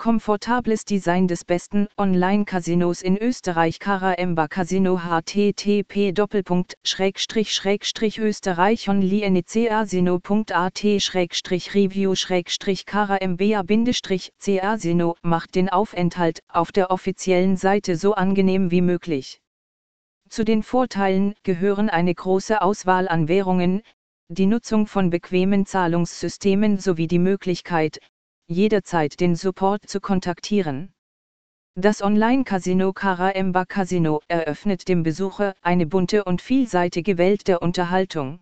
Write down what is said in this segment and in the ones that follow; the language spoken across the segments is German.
Komfortables Design des besten Online-Casinos in Österreich Karaemba Casino http österreich onlinecasino.at review karambea-casino macht den Aufenthalt auf der offiziellen Seite so angenehm wie möglich. Zu den Vorteilen gehören eine große Auswahl an Währungen, die Nutzung von bequemen Zahlungssystemen sowie die Möglichkeit, jederzeit den Support zu kontaktieren. Das Online-Casino Karaemba Casino eröffnet dem Besucher eine bunte und vielseitige Welt der Unterhaltung.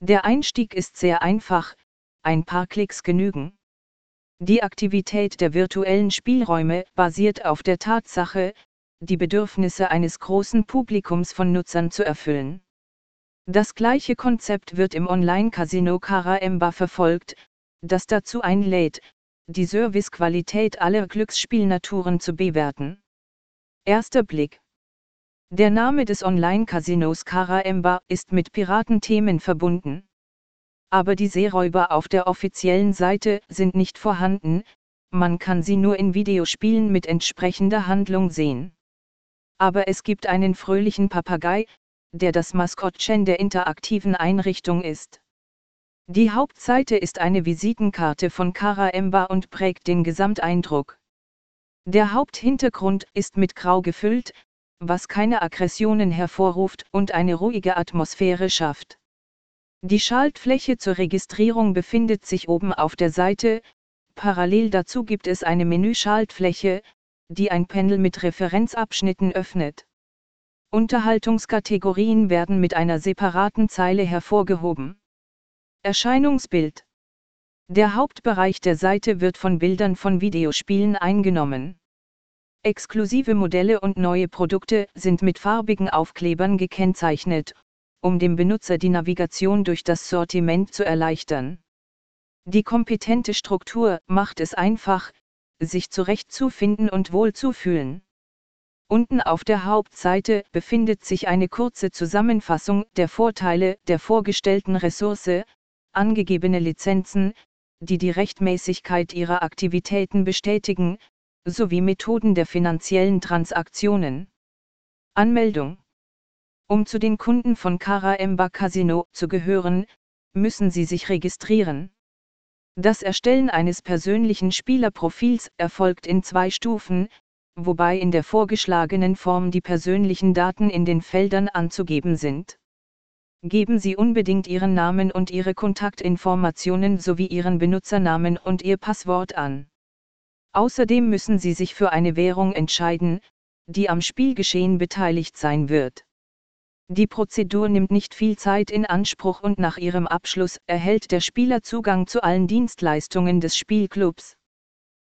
Der Einstieg ist sehr einfach, ein paar Klicks genügen. Die Aktivität der virtuellen Spielräume basiert auf der Tatsache, die Bedürfnisse eines großen Publikums von Nutzern zu erfüllen. Das gleiche Konzept wird im Online-Casino Karaemba verfolgt, das dazu einlädt, die Servicequalität aller Glücksspielnaturen zu bewerten. Erster Blick. Der Name des Online-Casinos Karaemba ist mit Piratenthemen verbunden. Aber die Seeräuber auf der offiziellen Seite sind nicht vorhanden, man kann sie nur in Videospielen mit entsprechender Handlung sehen. Aber es gibt einen fröhlichen Papagei, der das Maskottchen der interaktiven Einrichtung ist. Die Hauptseite ist eine Visitenkarte von Kara Emba und prägt den Gesamteindruck. Der Haupthintergrund ist mit Grau gefüllt, was keine Aggressionen hervorruft und eine ruhige Atmosphäre schafft. Die Schaltfläche zur Registrierung befindet sich oben auf der Seite, parallel dazu gibt es eine Menüschaltfläche, die ein Panel mit Referenzabschnitten öffnet. Unterhaltungskategorien werden mit einer separaten Zeile hervorgehoben. Erscheinungsbild. Der Hauptbereich der Seite wird von Bildern von Videospielen eingenommen. Exklusive Modelle und neue Produkte sind mit farbigen Aufklebern gekennzeichnet, um dem Benutzer die Navigation durch das Sortiment zu erleichtern. Die kompetente Struktur macht es einfach, sich zurechtzufinden und wohlzufühlen. Unten auf der Hauptseite befindet sich eine kurze Zusammenfassung der Vorteile der vorgestellten Ressource, angegebene Lizenzen, die die Rechtmäßigkeit ihrer Aktivitäten bestätigen, sowie Methoden der finanziellen Transaktionen. Anmeldung Um zu den Kunden von Kara Emba Casino zu gehören, müssen Sie sich registrieren. Das Erstellen eines persönlichen Spielerprofils erfolgt in zwei Stufen, wobei in der vorgeschlagenen Form die persönlichen Daten in den Feldern anzugeben sind. Geben Sie unbedingt Ihren Namen und Ihre Kontaktinformationen sowie Ihren Benutzernamen und Ihr Passwort an. Außerdem müssen Sie sich für eine Währung entscheiden, die am Spielgeschehen beteiligt sein wird. Die Prozedur nimmt nicht viel Zeit in Anspruch und nach ihrem Abschluss erhält der Spieler Zugang zu allen Dienstleistungen des Spielclubs.